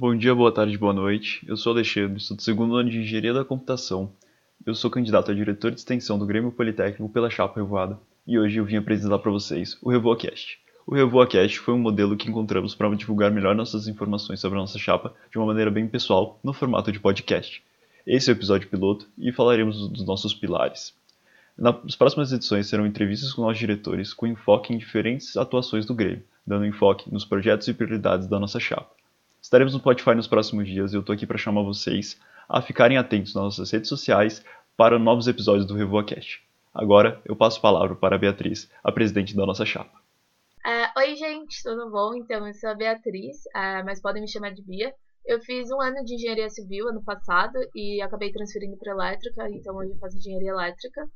Bom dia, boa tarde, boa noite. Eu sou Alexandre, sou do segundo ano de Engenharia da Computação. Eu sou candidato a diretor de extensão do Grêmio Politécnico pela Chapa Revoada e hoje eu vim apresentar para vocês o RevoaCast. O RevoaCast foi um modelo que encontramos para divulgar melhor nossas informações sobre a nossa chapa de uma maneira bem pessoal, no formato de podcast. Esse é o episódio piloto e falaremos dos nossos pilares. Nas próximas edições serão entrevistas com nossos diretores com enfoque em diferentes atuações do Grêmio, dando enfoque nos projetos e prioridades da nossa chapa. Estaremos no Spotify nos próximos dias e eu estou aqui para chamar vocês a ficarem atentos nas nossas redes sociais para novos episódios do RevoaCast. Agora eu passo a palavra para a Beatriz, a presidente da nossa chapa. Uh, oi, gente, tudo bom? Então, eu sou a Beatriz, uh, mas podem me chamar de Bia. Eu fiz um ano de engenharia civil ano passado e acabei transferindo para elétrica, então hoje eu faço engenharia elétrica.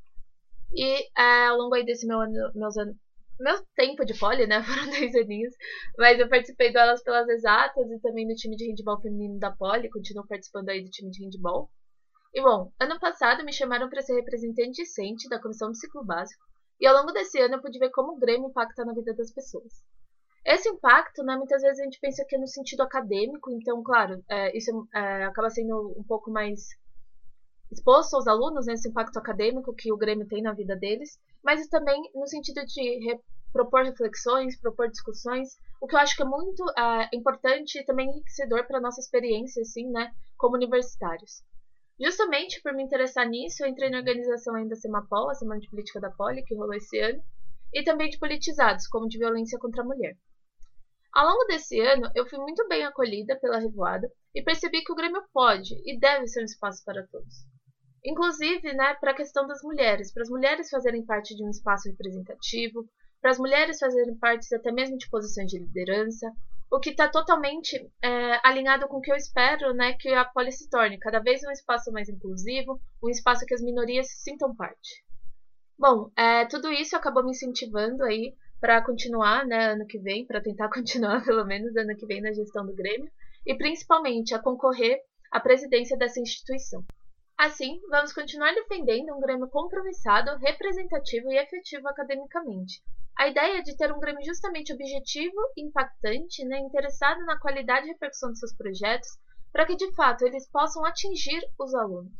E uh, ao longo aí desse meu ano, meus anos, meu tempo de poli, né? Foram dois aninhos. Mas eu participei delas pelas exatas e também no time de handball feminino da poli. Continuo participando aí do time de handball. E bom, ano passado me chamaram para ser representante discente da comissão do ciclo básico. E ao longo desse ano eu pude ver como o Grêmio impacta na vida das pessoas. Esse impacto, né, muitas vezes a gente pensa que é no sentido acadêmico, então, claro, é, isso é, acaba sendo um pouco mais exposto aos alunos, né, esse impacto acadêmico que o Grêmio tem na vida deles, mas também no sentido de re propor reflexões, propor discussões, o que eu acho que é muito uh, importante e também enriquecedor para a nossa experiência, assim, né, como universitários. Justamente por me interessar nisso, eu entrei na organização ainda Semapol, a Semana de Política da Poli, que rolou esse ano, e também de politizados, como de violência contra a mulher. Ao longo desse ano, eu fui muito bem acolhida pela Revoada e percebi que o Grêmio pode e deve ser um espaço para todos. Inclusive, né, para a questão das mulheres, para as mulheres fazerem parte de um espaço representativo, para as mulheres fazerem parte até mesmo de posições de liderança, o que está totalmente é, alinhado com o que eu espero né, que a Poli se torne, cada vez um espaço mais inclusivo, um espaço que as minorias sintam parte. Bom, é, tudo isso acabou me incentivando aí para continuar né, ano que vem, para tentar continuar pelo menos ano que vem na gestão do Grêmio, e principalmente a concorrer à presidência dessa instituição. Assim, vamos continuar defendendo um Grêmio compromissado, representativo e efetivo academicamente. A ideia de ter um Grêmio justamente objetivo, impactante, né, interessado na qualidade e repercussão de seus projetos, para que de fato eles possam atingir os alunos.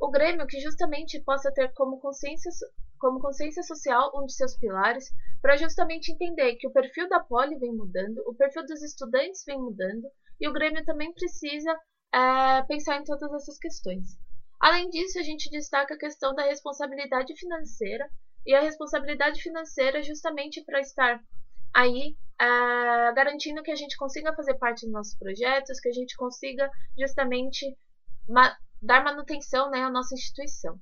O Grêmio que justamente possa ter como consciência, como consciência social um de seus pilares, para justamente entender que o perfil da Poli vem mudando, o perfil dos estudantes vem mudando, e o Grêmio também precisa é, pensar em todas essas questões. Além disso, a gente destaca a questão da responsabilidade financeira e a responsabilidade financeira justamente para estar aí uh, garantindo que a gente consiga fazer parte dos nossos projetos, que a gente consiga justamente ma dar manutenção né, à nossa instituição.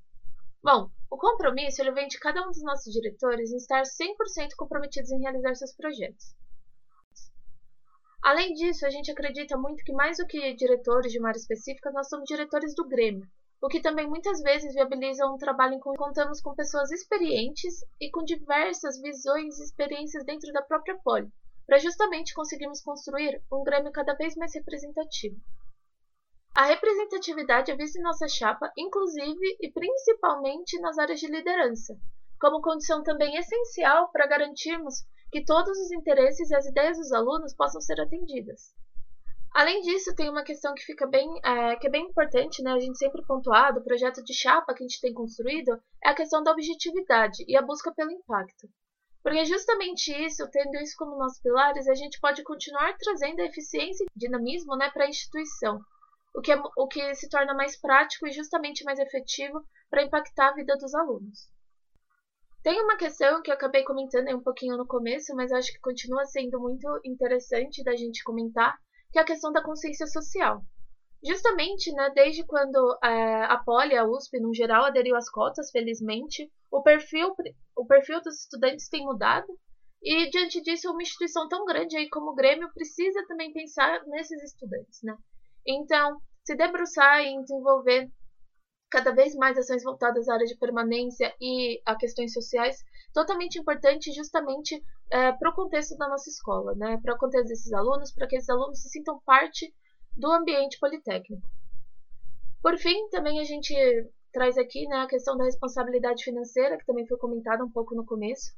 Bom, o compromisso ele vem de cada um dos nossos diretores em estar 100% comprometidos em realizar seus projetos. Além disso, a gente acredita muito que mais do que diretores de uma área específica, nós somos diretores do Grêmio o que também muitas vezes viabiliza um trabalho em que contamos com pessoas experientes e com diversas visões e experiências dentro da própria Poli, para justamente conseguirmos construir um Grêmio cada vez mais representativo. A representatividade é vista em nossa chapa, inclusive e principalmente nas áreas de liderança, como condição também essencial para garantirmos que todos os interesses e as ideias dos alunos possam ser atendidas. Além disso, tem uma questão que fica bem, é, que é bem importante, né? A gente sempre pontuar do projeto de chapa que a gente tem construído é a questão da objetividade e a busca pelo impacto. Porque justamente isso, tendo isso como nossos pilares, a gente pode continuar trazendo a eficiência e dinamismo né, para a instituição, o que, é, o que se torna mais prático e justamente mais efetivo para impactar a vida dos alunos. Tem uma questão que eu acabei comentando um pouquinho no começo, mas acho que continua sendo muito interessante da gente comentar, que é a questão da consciência social. Justamente, né, desde quando é, a Poli, a USP, no geral, aderiu às cotas, felizmente, o perfil, o perfil dos estudantes tem mudado. E, diante disso, uma instituição tão grande aí como o Grêmio precisa também pensar nesses estudantes. Né? Então, se debruçar em desenvolver cada vez mais ações voltadas à área de permanência e a questões sociais, totalmente importante justamente é, para o contexto da nossa escola, né? para o contexto desses alunos, para que esses alunos se sintam parte do ambiente politécnico. Por fim, também a gente traz aqui né, a questão da responsabilidade financeira, que também foi comentada um pouco no começo.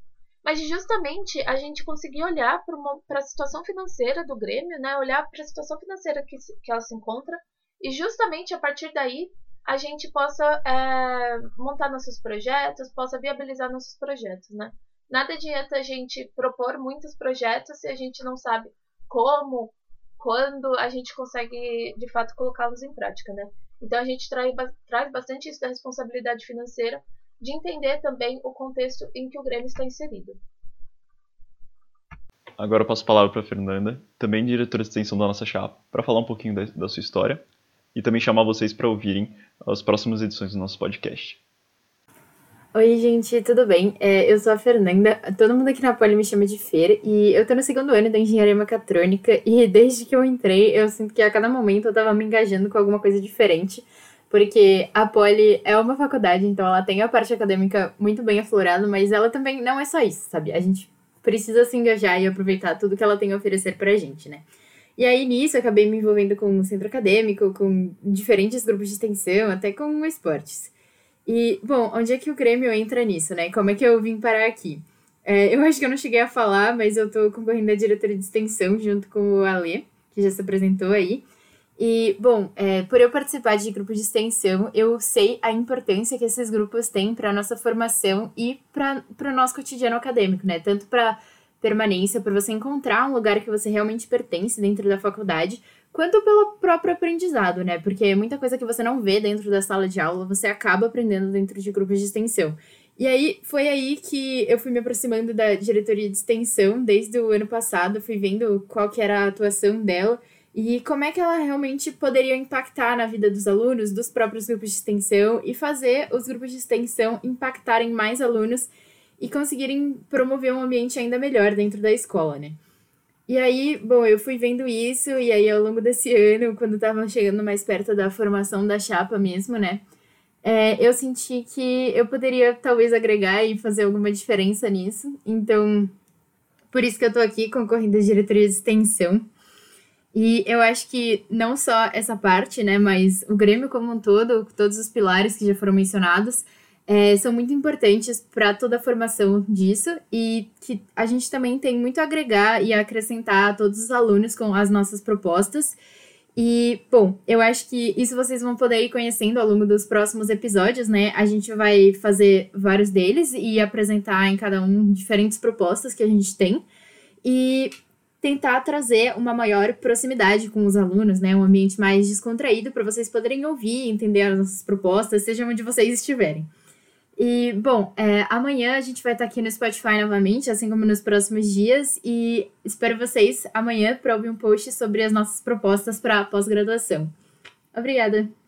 mas justamente a gente conseguir olhar para a situação financeira do Grêmio, né? Olhar para a situação financeira que, que ela se encontra e justamente a partir daí a gente possa é, montar nossos projetos, possa viabilizar nossos projetos, né? Nada adianta a gente propor muitos projetos se a gente não sabe como, quando a gente consegue de fato colocá-los em prática, né? Então a gente traz, traz bastante isso da responsabilidade financeira, de entender também o contexto em que o Grêmio está inserido. Agora eu passo a palavra para a Fernanda, também diretora de extensão da nossa chapa, para falar um pouquinho da, da sua história e também chamar vocês para ouvirem as próximas edições do nosso podcast. Oi, gente, tudo bem? É, eu sou a Fernanda, todo mundo aqui na Poli me chama de Fer, e eu tô no segundo ano da Engenharia Mecatrônica, e desde que eu entrei, eu sinto que a cada momento eu tava me engajando com alguma coisa diferente, porque a Poli é uma faculdade, então ela tem a parte acadêmica muito bem aflorada, mas ela também não é só isso, sabe? A gente precisa se engajar e aproveitar tudo que ela tem a oferecer pra gente, né? E aí, nisso, acabei me envolvendo com o centro acadêmico, com diferentes grupos de extensão, até com esportes. E, bom, onde é que o Grêmio entra nisso, né? Como é que eu vim parar aqui? É, eu acho que eu não cheguei a falar, mas eu tô concorrendo a diretoria de extensão junto com o Ale, que já se apresentou aí. E, bom, é, por eu participar de grupos de extensão, eu sei a importância que esses grupos têm para a nossa formação e para o nosso cotidiano acadêmico, né? Tanto para permanência, para você encontrar um lugar que você realmente pertence dentro da faculdade, quanto pelo próprio aprendizado, né? Porque muita coisa que você não vê dentro da sala de aula, você acaba aprendendo dentro de grupos de extensão. E aí, foi aí que eu fui me aproximando da diretoria de extensão desde o ano passado, fui vendo qual que era a atuação dela e como é que ela realmente poderia impactar na vida dos alunos, dos próprios grupos de extensão e fazer os grupos de extensão impactarem mais alunos e conseguirem promover um ambiente ainda melhor dentro da escola, né? E aí, bom, eu fui vendo isso, e aí ao longo desse ano, quando estava chegando mais perto da formação da chapa mesmo, né? É, eu senti que eu poderia talvez agregar e fazer alguma diferença nisso. Então, por isso que eu tô aqui concorrendo à diretoria de extensão. E eu acho que não só essa parte, né, mas o Grêmio como um todo, todos os pilares que já foram mencionados, é, são muito importantes para toda a formação disso e que a gente também tem muito a agregar e a acrescentar a todos os alunos com as nossas propostas. E, bom, eu acho que isso vocês vão poder ir conhecendo ao longo dos próximos episódios, né? A gente vai fazer vários deles e apresentar em cada um diferentes propostas que a gente tem. E tentar trazer uma maior proximidade com os alunos, né? Um ambiente mais descontraído para vocês poderem ouvir, entender as nossas propostas, seja onde vocês estiverem. E, bom, é, amanhã a gente vai estar aqui no Spotify novamente, assim como nos próximos dias, e espero vocês amanhã para ouvir um post sobre as nossas propostas para pós-graduação. Obrigada!